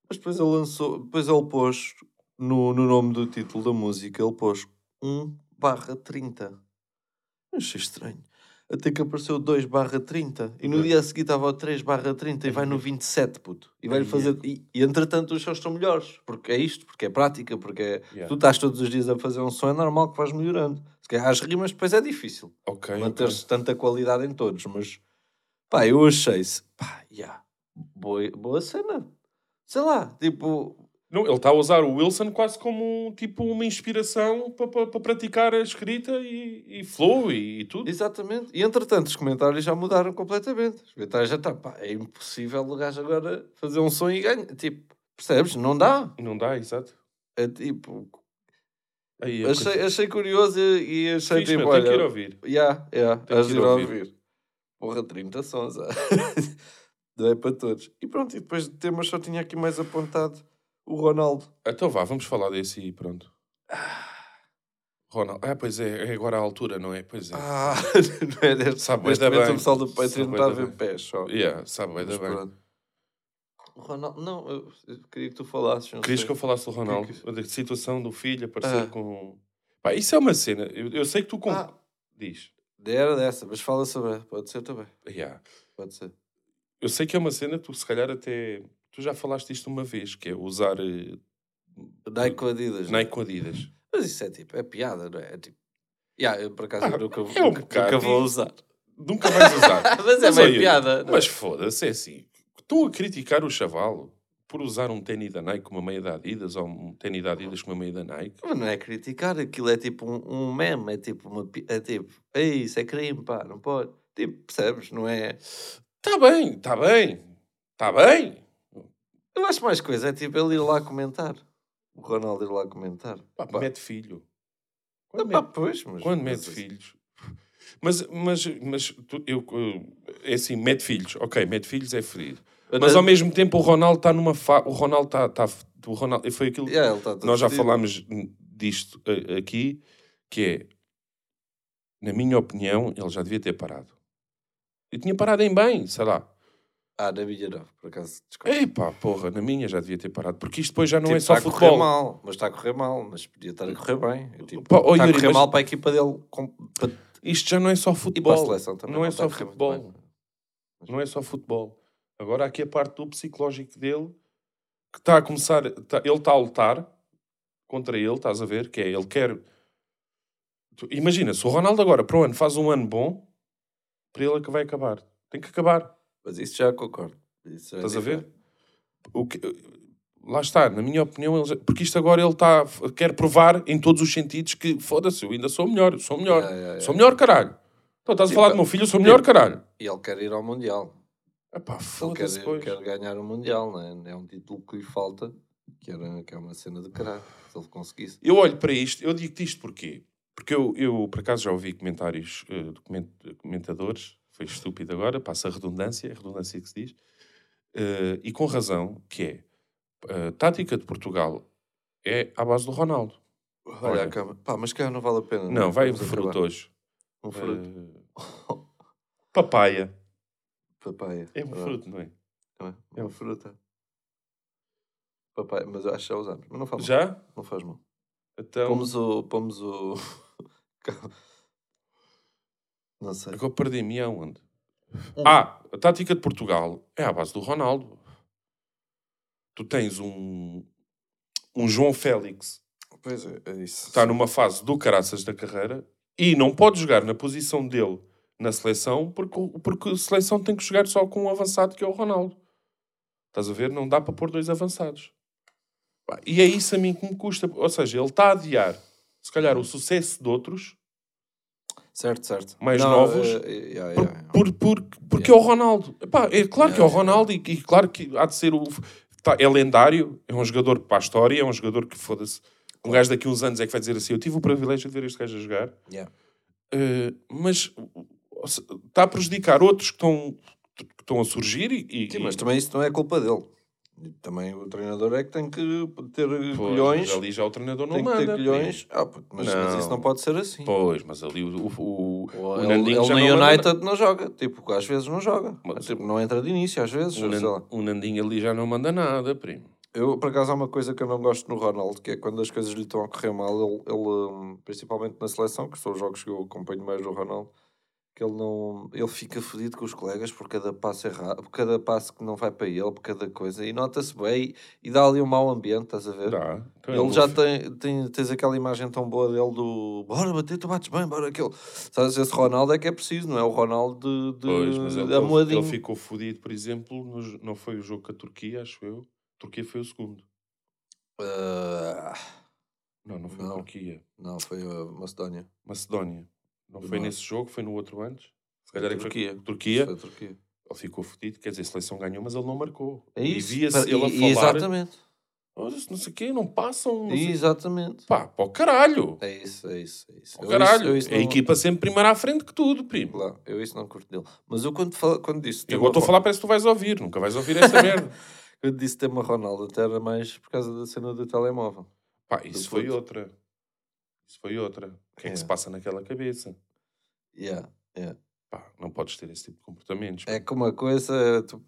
Speaker 1: Mas depois ele lançou, depois ele pôs no, no nome do título da música, ele pôs 1 barra 30. Eu achei estranho. Até que apareceu 2 barra 30 e no
Speaker 2: Ok.
Speaker 1: dia a seguir estava o 3 barra 30 e vai no 27, puto. E vai-lhe
Speaker 2: Ai,
Speaker 1: fazer. E, e entretanto os sons estão melhores, porque é isto, porque é prática, porque é.
Speaker 2: Yeah.
Speaker 1: Tu estás todos os dias a fazer um som, é normal que vais melhorando. Se calhar as rimas depois é difícil
Speaker 2: Ok.
Speaker 1: manter-se tanta qualidade em todos, mas pá, eu achei-se, pá, yeah, boa, boa cena. Sei lá, tipo,
Speaker 2: Não, ele está a usar o Wilson quase como tipo uma inspiração para praticar a escrita e, e flow e, e tudo.
Speaker 1: exatamente. E entretanto, os comentários já mudaram completamente. Os comentários já estão, pá, é impossível o gajo agora fazer um som e ganhar. Tipo, percebes? Não dá.
Speaker 2: Não dá, exato.
Speaker 1: É tipo,
Speaker 2: Aí, é
Speaker 1: achei, achei curioso e e achei
Speaker 2: Fixe,
Speaker 1: tipo,
Speaker 2: tenho que ir
Speaker 1: olha,
Speaker 2: ouvir.
Speaker 1: Yeah,
Speaker 2: Tenho
Speaker 1: has
Speaker 2: que
Speaker 1: de
Speaker 2: ir ouvir.
Speaker 1: ouvir. Porra, 30 sons. [LAUGHS] Não é para todos. E pronto, e depois de temas só tinha aqui mais apontado o Ronaldo.
Speaker 2: Então vá, vamos falar desse e pronto. Ronald. Ah, pois é, é agora a altura, não é? Pois é.
Speaker 1: Ah, [LAUGHS] não é deste
Speaker 2: Sabe da
Speaker 1: momento
Speaker 2: bem.
Speaker 1: o pessoal do Patreon está a ver
Speaker 2: bem.
Speaker 1: pés só.
Speaker 2: Yeah, sabe, bem.
Speaker 1: O Ronaldo, não, eu, eu queria que tu falasses.
Speaker 2: Querias
Speaker 1: sei.
Speaker 2: que eu falasse do Ronaldo?
Speaker 1: Que-
Speaker 2: Da situação do filho aparecer
Speaker 1: Ah.
Speaker 2: com. Pá, isso é uma cena. Eu, eu sei que tu. Com...
Speaker 1: Ah.
Speaker 2: Diz.
Speaker 1: Era dessa, mas fala sobre. Pode ser também.
Speaker 2: Yeah.
Speaker 1: Pode ser.
Speaker 2: Eu sei que é uma cena, tu se calhar até. Tu já falaste isto uma vez, que é usar eh,
Speaker 1: Nike com Adidas. né?
Speaker 2: Nike com Adidas.
Speaker 1: Mas isso é tipo, é piada, não é? É tipo. Yeah, eu por acaso
Speaker 2: Ah,
Speaker 1: nunca,
Speaker 2: é um
Speaker 1: nunca,
Speaker 2: bocado
Speaker 1: nunca vou usar.
Speaker 2: Nunca vais usar. [LAUGHS]
Speaker 1: Mas é bem piada. é?
Speaker 2: Mas foda-se, é assim. Estão a criticar o chavalo por usar um tênis da Nike com uma meia da Adidas ou um tênis da Adidas com uma meia da Nike.
Speaker 1: Mas não é criticar, aquilo é tipo um, um meme, é tipo uma. É tipo, ei, isso é crime, pá, não pode. Tipo, percebes? Não é.
Speaker 2: Está bem, está bem. Está bem.
Speaker 1: Eu acho mais coisa, é tipo ele ir lá comentar. O Ronaldo ir lá comentar.
Speaker 2: Pá,
Speaker 1: Pá.
Speaker 2: mete filho.
Speaker 1: Ah,
Speaker 2: Quando
Speaker 1: pá,
Speaker 2: mete,
Speaker 1: pois, mas.
Speaker 2: quando mete
Speaker 1: assim-
Speaker 2: filhos. Mas, mas, mas tu- eu, é assim, mete filhos. Ok, mete filhos é ferido. Mas ao mesmo tempo o Ronaldo está numa fa... O Ronaldo está... Tá, o Ronaldo... Foi aquilo
Speaker 1: Yeah, tá
Speaker 2: nós já
Speaker 1: fedido.
Speaker 2: falámos disto eh, aqui, que é, na minha opinião, ele já devia ter parado. E tinha parado em bem, sei lá.
Speaker 1: Ah, na minha não, por acaso. desculpa.
Speaker 2: Epá, porra, na minha já devia ter parado. Porque isto depois já não
Speaker 1: Tipo,
Speaker 2: é só
Speaker 1: está a correr
Speaker 2: futebol.
Speaker 1: mal, mas está a correr mal, mas podia estar a correr bem. Eu, tipo,
Speaker 2: Pá,
Speaker 1: está
Speaker 2: Yuri,
Speaker 1: a correr
Speaker 2: mas-
Speaker 1: mal para a equipa dele com- para-
Speaker 2: Isto já não é só
Speaker 1: e para a
Speaker 2: futebol.
Speaker 1: seleção também.
Speaker 2: Não é
Speaker 1: está
Speaker 2: só
Speaker 1: a correr muito
Speaker 2: futebol. Não é só futebol. Agora há aqui a parte do psicológico dele, que está a começar... tá- ele está a lutar contra ele, estás a ver? Que é, ele quer... Imagina, se o Ronaldo agora, para o ano, faz um ano bom, para ele é que vai acabar. Tem que acabar.
Speaker 1: Mas isso já concordo. Isso é
Speaker 2: Estás a ver? O que, lá está, na minha opinião, ele já- porque isto agora ele está, quer provar em todos os sentidos que foda-se, eu ainda sou melhor, sou melhor,
Speaker 1: Yeah, yeah,
Speaker 2: sou
Speaker 1: yeah.
Speaker 2: melhor, caralho. Então estás a
Speaker 1: Sim,
Speaker 2: falar
Speaker 1: pá.
Speaker 2: do meu filho, eu sou melhor, caralho.
Speaker 1: E ele quer ir ao Mundial.
Speaker 2: Epá,
Speaker 1: Ele quer,
Speaker 2: pois.
Speaker 1: quer ganhar o Mundial, não é? É um título que lhe falta, que, era, que é uma cena de caralho, se ele conseguisse.
Speaker 2: Eu olho para isto, eu digo-te isto porquê? Porque eu, eu, por acaso, já ouvi comentários eh, coment- de comentadores, foi estúpido agora, passa a redundância, é a redundância que se diz, eh, e com razão, que é, a tática de Portugal é à base do Ronaldo.
Speaker 1: Olha,
Speaker 2: Olha.
Speaker 1: Pá, mas cá não vale a pena.
Speaker 2: Não, vai um fruto
Speaker 1: acabar.
Speaker 2: hoje.
Speaker 1: Um fruto.
Speaker 2: Eh, papaya. [LAUGHS]
Speaker 1: Papaya.
Speaker 2: É um fruto, não é?
Speaker 1: Não é? É uma fruta. Papaya, mas acho que já usamos. Mas não faz mal.
Speaker 2: Já?
Speaker 1: Não faz mal.
Speaker 2: Então,
Speaker 1: Pomos o. Pomos o. [LAUGHS] não sei.
Speaker 2: agora perdi-me aonde? Ah, a tática de Portugal é à base do Ronaldo. Tu tens um, um João Félix
Speaker 1: Pois é, é isso.
Speaker 2: que está numa fase do caraças da carreira e não pode jogar na posição dele na seleção porque, porque a seleção tem que jogar só com um avançado que é o Ronaldo. Estás a ver? Não dá para pôr dois avançados. E é isso a mim que me custa. Ou seja, ele está a adiar, se calhar, o sucesso de outros
Speaker 1: Certo, certo.
Speaker 2: Mais
Speaker 1: Não,
Speaker 2: novos,
Speaker 1: eh, eh, yeah,
Speaker 2: por,
Speaker 1: yeah, yeah.
Speaker 2: por- por- porque é o Ronaldo. Epá, é claro que é o
Speaker 1: Yeah,
Speaker 2: Ronaldo e, e claro que há de ser o. tá, é lendário, é um jogador para a história, é um jogador que foda-se. Um gajo daqui a uns anos é que vai dizer assim: Eu tive o privilégio de ver este gajo a jogar,
Speaker 1: Yeah.
Speaker 2: eh, mas está a prejudicar outros que estão, que estão a surgir e. e-
Speaker 1: Sim, mas também isso não é culpa dele. Também o treinador é que tem que ter
Speaker 2: Pois,
Speaker 1: colhões.
Speaker 2: mas ali já o treinador não
Speaker 1: Tem que
Speaker 2: manda.
Speaker 1: ter colhões. Ah, mas, mas
Speaker 2: Não.
Speaker 1: isso não pode ser assim.
Speaker 2: Pois, mas ali o, o, o, o
Speaker 1: ele
Speaker 2: Nandinho
Speaker 1: ele no
Speaker 2: não
Speaker 1: United não joga. Tipo, às vezes não joga.
Speaker 2: Mas-
Speaker 1: Tipo, não entra de início, às vezes.
Speaker 2: O, Nan- o Nandinho ali já não manda nada, primo.
Speaker 1: Eu, por acaso, há uma coisa que eu não gosto no Ronaldo, que é quando as coisas lhe estão a correr mal, ele, ele, hum, principalmente na seleção, que são os jogos que eu acompanho mais do Ronaldo, que ele não ele fica fodido com os colegas por cada passo errado, por cada passo que não vai para ele, por cada coisa, e nota-se bem e, e dá ali um mau ambiente, estás a ver?
Speaker 2: Dá. Então
Speaker 1: Ele
Speaker 2: não
Speaker 1: já tem, tem, tens aquela imagem tão boa dele do bora bater, tu bates bem, bora aquele. Sabes, esse Ronaldo é que é preciso, não é o Ronaldo de, de,
Speaker 2: Pois, mas ele, ele, ele ficou fodido, por exemplo, no não foi o jogo com a Turquia, acho eu. Turquia foi o segundo.
Speaker 1: Ah,
Speaker 2: Não, não foi a
Speaker 1: Não.
Speaker 2: Turquia.
Speaker 1: não, foi a Macedónia.
Speaker 2: Macedónia. Não foi nesse jogo, foi no outro antes. Se calhar
Speaker 1: a
Speaker 2: é que foi
Speaker 1: Turquia.
Speaker 2: Turquia.
Speaker 1: Foi a Turquia.
Speaker 2: Ele ficou fodido, quer dizer, a seleção ganhou, mas ele não marcou.
Speaker 1: É isso.
Speaker 2: E via-se ele a falar.
Speaker 1: Exatamente.
Speaker 2: "Olha, não sei o quê, não passam. Não.
Speaker 1: Exatamente.
Speaker 2: Pá, para o caralho.
Speaker 1: É isso, é isso, é isso.
Speaker 2: Para o
Speaker 1: Eu
Speaker 2: caralho.
Speaker 1: isso- eu isso
Speaker 2: É a
Speaker 1: não-
Speaker 2: equipa sempre primeiro à frente que tudo, primo.
Speaker 1: Lá, eu isso não curto dele. Mas eu quando, fala, quando disse
Speaker 2: E
Speaker 1: uma
Speaker 2: estou a falar, parece que tu vais ouvir. Nunca vais ouvir essa [LAUGHS] merda.
Speaker 1: Quando disse ter uma Ronaldo, até era mais por causa da cena do telemóvel.
Speaker 2: Pá, isso foi outra. Isso foi outra. O que é, que
Speaker 1: É.
Speaker 2: se passa naquela cabeça?
Speaker 1: Yeah, yeah.
Speaker 2: Pá, não podes ter esse tipo de comportamentos.
Speaker 1: É que uma coisa é tu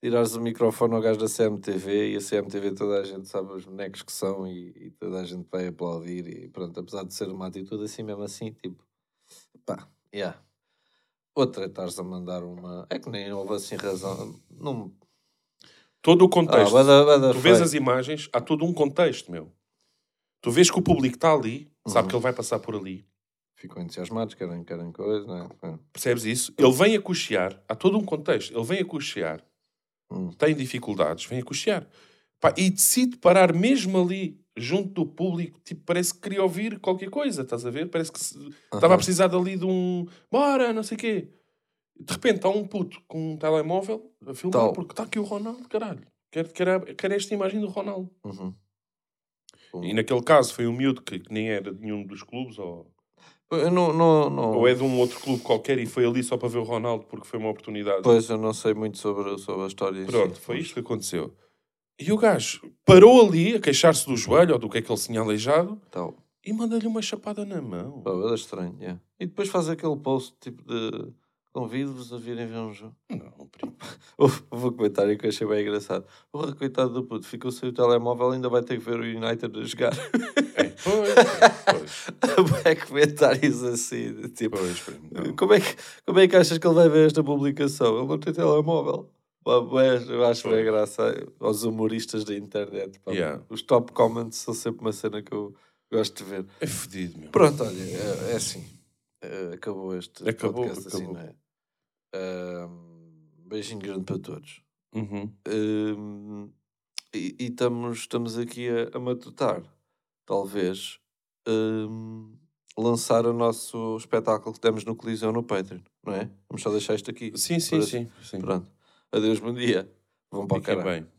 Speaker 1: tirares o microfone ao gajo da CMTV e a CMTV toda a gente sabe os bonecos que são e, e toda a gente vai aplaudir e pronto, apesar de ser uma atitude assim mesmo assim, tipo, pá, yeah. Outra é estares a mandar uma. É que nem houve assim razão. Não.
Speaker 2: Todo o
Speaker 1: Ah,
Speaker 2: contexto.
Speaker 1: bada, bada
Speaker 2: tu vês as imagens, há todo um contexto, meu. Tu vês que o público está ali, sabe
Speaker 1: Uhum.
Speaker 2: que ele vai passar por ali.
Speaker 1: Ficam entusiasmados, querem, querem coisa, não é? É.
Speaker 2: Percebes isso? Ele vem a cochear. Há todo um contexto. Ele vem a cochear.
Speaker 1: Hum.
Speaker 2: Tem dificuldades, vem a cochear. Pá, e decide parar mesmo ali, junto do público. Tipo, parece que queria ouvir qualquer coisa, estás a ver? Parece que se- estava a precisar dali de um... Bora, não sei o quê. De repente está um puto com um telemóvel a filmar
Speaker 1: Tal.
Speaker 2: porque está aqui o Ronaldo, caralho. Quero, quero, quero esta imagem do Ronaldo.
Speaker 1: Uhum.
Speaker 2: E naquele caso foi um miúdo que, que nem era de nenhum dos clubes ou,
Speaker 1: Eu não, não, não...
Speaker 2: ou é de um outro clube qualquer e foi ali só para ver o Ronaldo porque foi uma oportunidade.
Speaker 1: Pois, eu não sei muito sobre, sobre a história. em si.
Speaker 2: Pronto, foi isto que aconteceu. E o gajo parou ali a queixar-se do joelho ou do que é que ele se tinha aleijado
Speaker 1: Tal.
Speaker 2: e manda-lhe uma chapada na mão.
Speaker 1: Pá, era estranho, yeah. E depois faz aquele post tipo de convido-vos a virem ver um jogo.
Speaker 2: Não, primo. [LAUGHS]
Speaker 1: Houve um comentário que eu achei bem engraçado. Porra, coitado do puto, ficou sem o telemóvel ainda vai ter que ver o United a jogar.
Speaker 2: É, [LAUGHS] pois, pois,
Speaker 1: Bem comentários assim, tipo,
Speaker 2: pois, primo.
Speaker 1: Como é, que, como é que achas que ele vai ver esta publicação? Ele não tem telemóvel. Eu acho bem graça aos humoristas da internet.
Speaker 2: Yeah.
Speaker 1: Os top comments são sempre uma cena que eu gosto de ver.
Speaker 2: É fedido, meu.
Speaker 1: Pronto, olha, é, é assim. É, acabou este
Speaker 2: Acabou,
Speaker 1: podcast assim,
Speaker 2: acabou.
Speaker 1: não é? Ahm, beijinho grande para todos.
Speaker 2: Uhum.
Speaker 1: Ahm, e, e estamos, estamos aqui a, a matutar, talvez, ahm, lançar o nosso espetáculo que temos no Coliseu no Patreon, não é? Vamos só deixar isto aqui.
Speaker 2: Sim, sim,
Speaker 1: Para-
Speaker 2: sim. sim.
Speaker 1: Pronto. Adeus, bom dia. Vão para o caralho.
Speaker 2: bem.